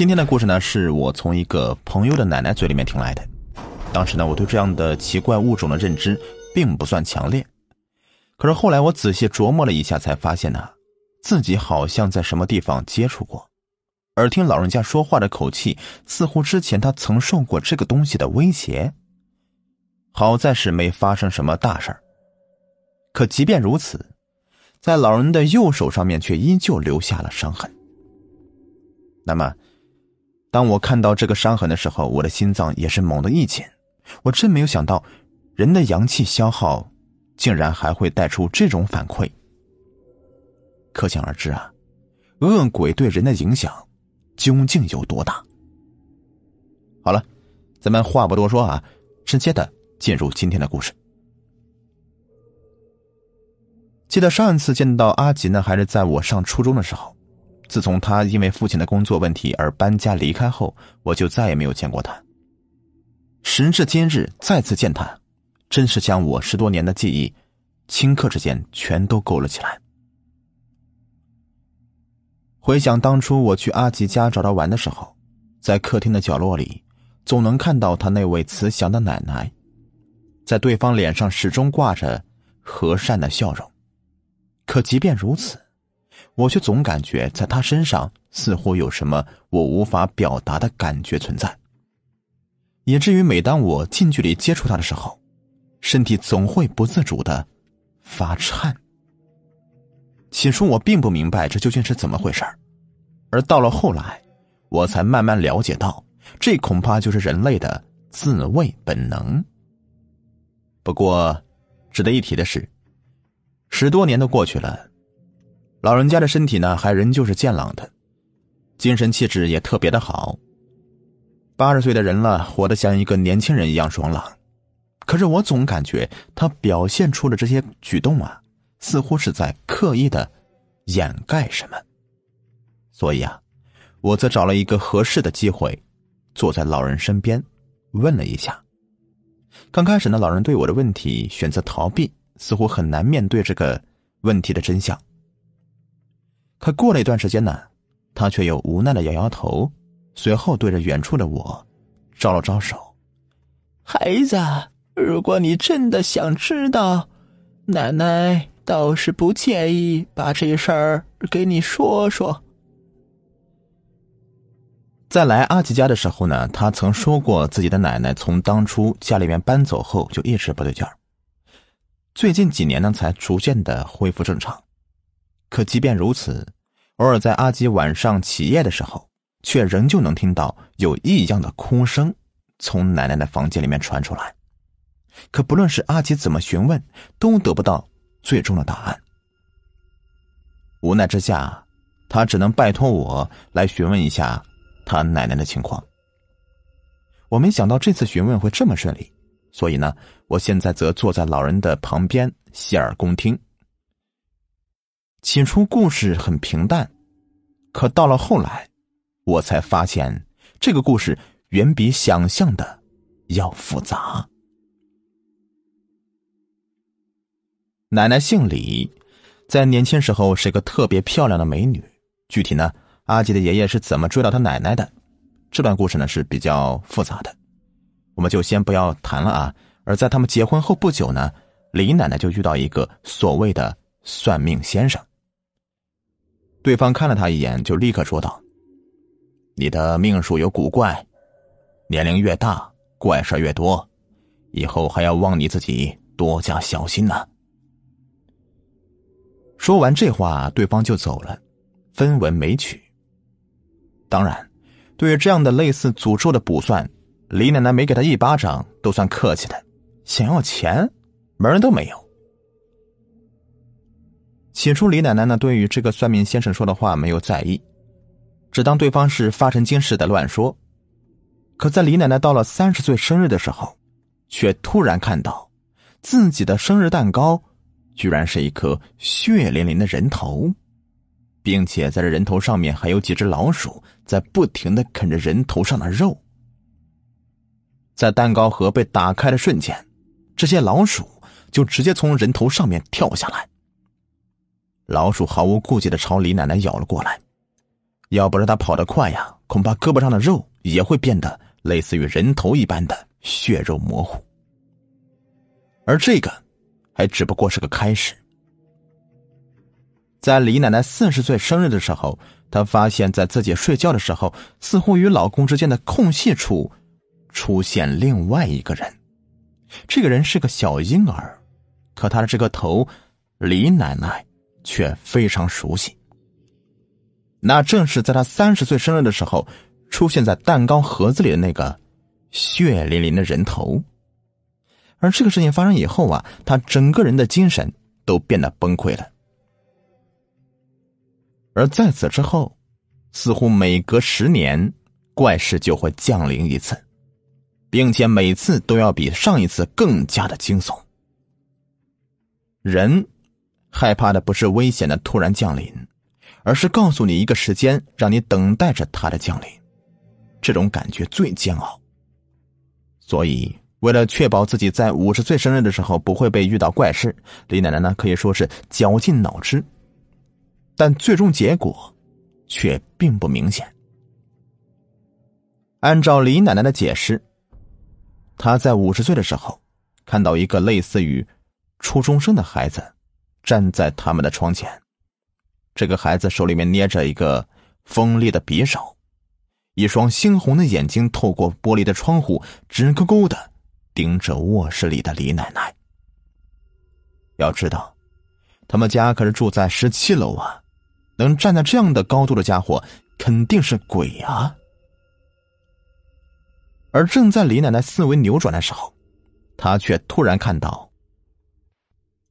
今天的故事呢，是我从一个朋友的奶奶嘴里面听来的。当时呢，我对这样的奇怪物种的认知并不算强烈。可是后来我仔细琢磨了一下，才发现呢，自己好像在什么地方接触过，而听老人家说话的口气，似乎之前他曾受过这个东西的威胁。好在是没发生什么大事儿。可即便如此，在老人的右手上面却依旧留下了伤痕。那么，当我看到这个伤痕的时候，我的心脏也是猛地一紧。我真没有想到，人的阳气消耗，竟然还会带出这种反馈。可想而知啊，恶鬼对人的影响究竟有多大？好了，咱们话不多说啊，直接的进入今天的故事。记得上一次见到阿吉呢，还是在我上初中的时候。自从他因为父亲的工作问题而搬家离开后，我就再也没有见过他。时至今日，再次见他，真是将我十多年的记忆，顷刻之间全都勾了起来。回想当初我去阿吉家找他玩的时候，在客厅的角落里，总能看到他那位慈祥的奶奶，在对方脸上始终挂着和善的笑容。可即便如此，我却总感觉在他身上似乎有什么我无法表达的感觉存在，以至于每当我近距离接触他的时候，身体总会不自主的发颤。起初我并不明白这究竟是怎么回事而到了后来，我才慢慢了解到，这恐怕就是人类的自卫本能。不过，值得一提的是，十多年都过去了。老人家的身体呢，还仍旧是健朗的，精神气质也特别的好。八十岁的人了，活得像一个年轻人一样爽朗。可是我总感觉他表现出的这些举动啊，似乎是在刻意的掩盖什么。所以啊，我则找了一个合适的机会，坐在老人身边，问了一下。刚开始呢，老人对我的问题选择逃避，似乎很难面对这个问题的真相。可过了一段时间呢，他却又无奈的摇摇头，随后对着远处的我招了招手：“孩子，如果你真的想知道，奶奶倒是不介意把这事儿给你说说。”在来阿吉家的时候呢，他曾说过自己的奶奶从当初家里面搬走后就一直不对劲儿，最近几年呢才逐渐的恢复正常。可即便如此，偶尔在阿吉晚上起夜的时候，却仍旧能听到有异样的哭声从奶奶的房间里面传出来。可不论是阿吉怎么询问，都得不到最终的答案。无奈之下，他只能拜托我来询问一下他奶奶的情况。我没想到这次询问会这么顺利，所以呢，我现在则坐在老人的旁边，洗耳恭听。起初故事很平淡，可到了后来，我才发现这个故事远比想象的要复杂。奶奶姓李，在年轻时候是个特别漂亮的美女。具体呢，阿吉的爷爷是怎么追到他奶奶的？这段故事呢是比较复杂的，我们就先不要谈了啊。而在他们结婚后不久呢，李奶奶就遇到一个所谓的算命先生。对方看了他一眼，就立刻说道：“你的命数有古怪，年龄越大，怪事越多，以后还要望你自己多加小心呐。”说完这话，对方就走了，分文没取。当然，对于这样的类似诅咒的卜算，李奶奶没给他一巴掌都算客气的，想要钱，门都没有。起初，李奶奶呢对于这个算命先生说的话没有在意，只当对方是发神经似的乱说。可在李奶奶到了三十岁生日的时候，却突然看到自己的生日蛋糕居然是一颗血淋淋的人头，并且在这人头上面还有几只老鼠在不停的啃着人头上的肉。在蛋糕盒被打开的瞬间，这些老鼠就直接从人头上面跳下来。老鼠毫无顾忌的朝李奶奶咬了过来，要不是他跑得快呀，恐怕胳膊上的肉也会变得类似于人头一般的血肉模糊。而这个，还只不过是个开始。在李奶奶四十岁生日的时候，她发现，在自己睡觉的时候，似乎与老公之间的空隙处，出现另外一个人。这个人是个小婴儿，可他的这个头，李奶奶却非常熟悉。那正是在他三十岁生日的时候，出现在蛋糕盒子里的那个血淋淋的人头。而这个事情发生以后啊，他整个人的精神都变得崩溃了。而在此之后，似乎每隔十年，怪事就会降临一次，并且每次都要比上一次更加的惊悚。人害怕的不是危险的突然降临，而是告诉你一个时间，让你等待着它的降临，这种感觉最煎熬。所以，为了确保自己在五十岁生日的时候不会被遇到怪事，李奶奶呢可以说是绞尽脑汁。但最终结果，却并不明显。按照李奶奶的解释，她在五十岁的时候，看到一个类似于初中生的孩子站在他们的窗前。这个孩子手里面捏着一个锋利的匕首，一双猩红的眼睛透过玻璃的窗户直勾勾的盯着卧室里的李奶奶。要知道，他们家可是住在十七楼啊。能站在这样的高度的家伙，肯定是鬼啊！而正在李奶奶思维扭转的时候，她却突然看到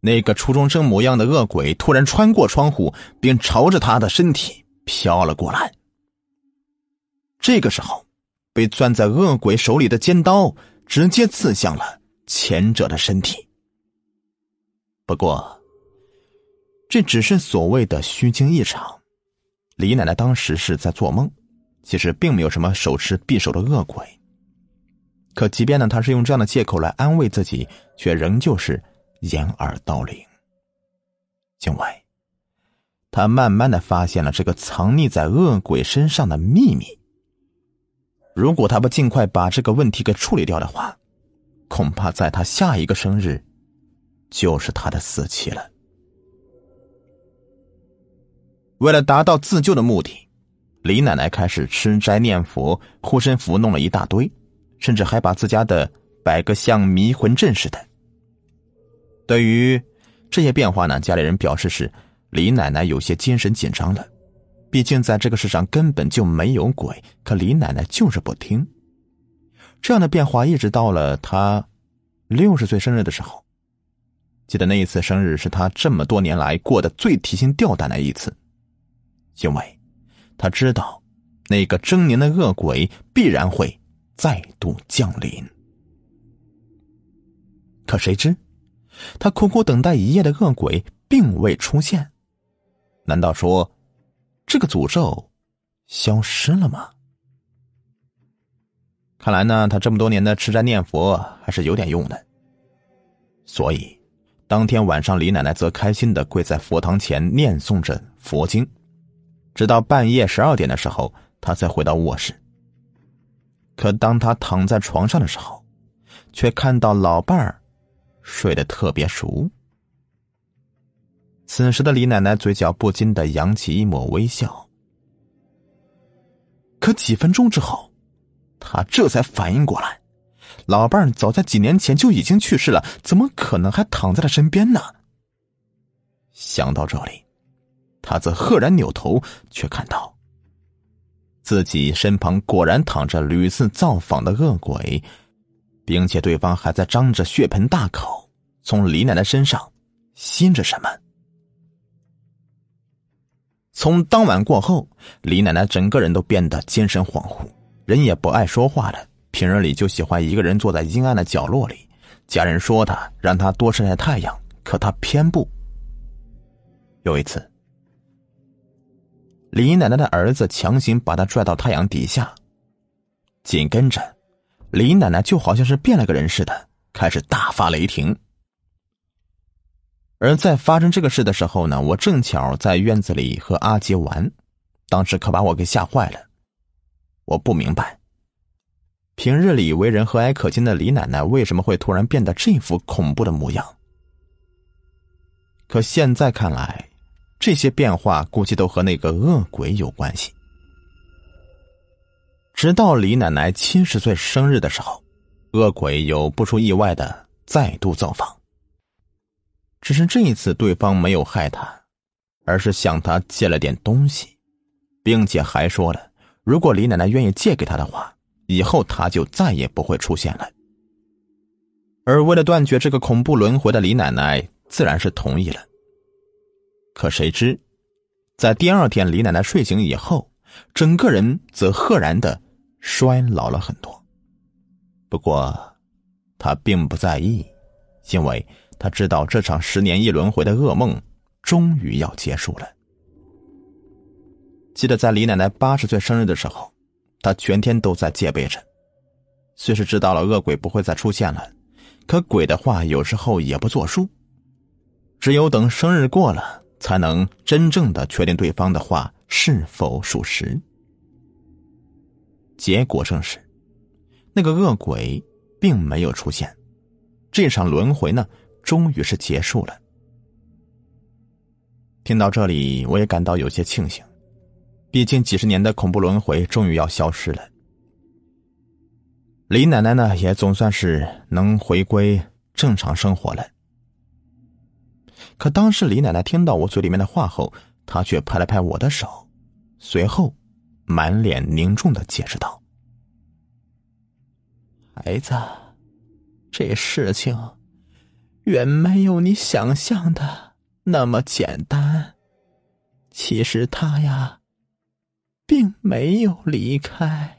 那个初中生模样的恶鬼突然穿过窗户，并朝着他的身体飘了过来。这个时候，被攥在恶鬼手里的尖刀直接刺向了前者的身体。不过，这只是所谓的虚惊一场，李奶奶当时是在做梦，其实并没有什么手持匕首的恶鬼。可即便呢，她是用这样的借口来安慰自己，却仍旧是掩耳盗铃。因为，他慢慢的发现了这个藏匿在恶鬼身上的秘密。如果他不尽快把这个问题给处理掉的话，恐怕在他下一个生日，就是他的死期了。为了达到自救的目的，李奶奶开始吃斋念佛、护身符，弄了一大堆，甚至还把自家的摆个像迷魂阵似的。对于这些变化呢，家里人表示是李奶奶有些精神紧张了。毕竟在这个世上根本就没有鬼，可李奶奶就是不听。这样的变化一直到了她六十岁生日的时候，记得那一次生日是她这么多年来过得最提心吊胆的一次。因为，他知道，那个狰狞的恶鬼必然会再度降临。可谁知，他苦苦等待一夜的恶鬼并未出现。难道说，这个诅咒消失了吗？看来呢，他这么多年的吃斋念佛还是有点用的。所以，当天晚上，李奶奶则开心的跪在佛堂前念诵着佛经。直到半夜十二点的时候，他才回到卧室。可当他躺在床上的时候，却看到老伴儿睡得特别熟。此时的李奶奶嘴角不禁的扬起一抹微笑。可几分钟之后，他这才反应过来，老伴儿早在几年前就已经去世了，怎么可能还躺在他身边呢？想到这里。他则赫然扭头，却看到自己身旁果然躺着屡次造访的恶鬼，并且对方还在张着血盆大口从李奶奶身上吸着什么。从当晚过后，李奶奶整个人都变得精神恍惚，人也不爱说话了。平日里就喜欢一个人坐在阴暗的角落里。家人说她让她多晒晒太阳，可她偏不。有一次。李奶奶的儿子强行把她拽到太阳底下，紧跟着，李奶奶就好像是变了个人似的，开始大发雷霆。而在发生这个事的时候呢，我正巧在院子里和阿杰玩，当时可把我给吓坏了。我不明白，平日里为人和蔼可亲的李奶奶为什么会突然变得这副恐怖的模样。可现在看来，这些变化估计都和那个恶鬼有关系。直到李奶奶七十岁生日的时候，恶鬼又不出意外的再度造访。只是这一次，对方没有害他，而是向他借了点东西，并且还说了，如果李奶奶愿意借给他的话，以后他就再也不会出现了。而为了断绝这个恐怖轮回的李奶奶。自然是同意了。可谁知，在第二天李奶奶睡醒以后，整个人则赫然的衰老了很多。不过，他并不在意，因为他知道这场十年一轮回的噩梦终于要结束了。记得在李奶奶八十岁生日的时候，他全天都在戒备着。虽是知道了恶鬼不会再出现了，可鬼的话有时候也不作数。只有等生日过了，才能真正的确定对方的话是否属实。结果正是，那个恶鬼并没有出现，这场轮回呢，终于是结束了。听到这里，我也感到有些庆幸，毕竟几十年的恐怖轮回终于要消失了。李奶奶呢，也总算是能回归正常生活了。可当时李奶奶听到我嘴里面的话后，她却拍了拍我的手，随后满脸凝重的解释道：“孩子，这事情远没有你想象的那么简单。其实他呀，并没有离开。”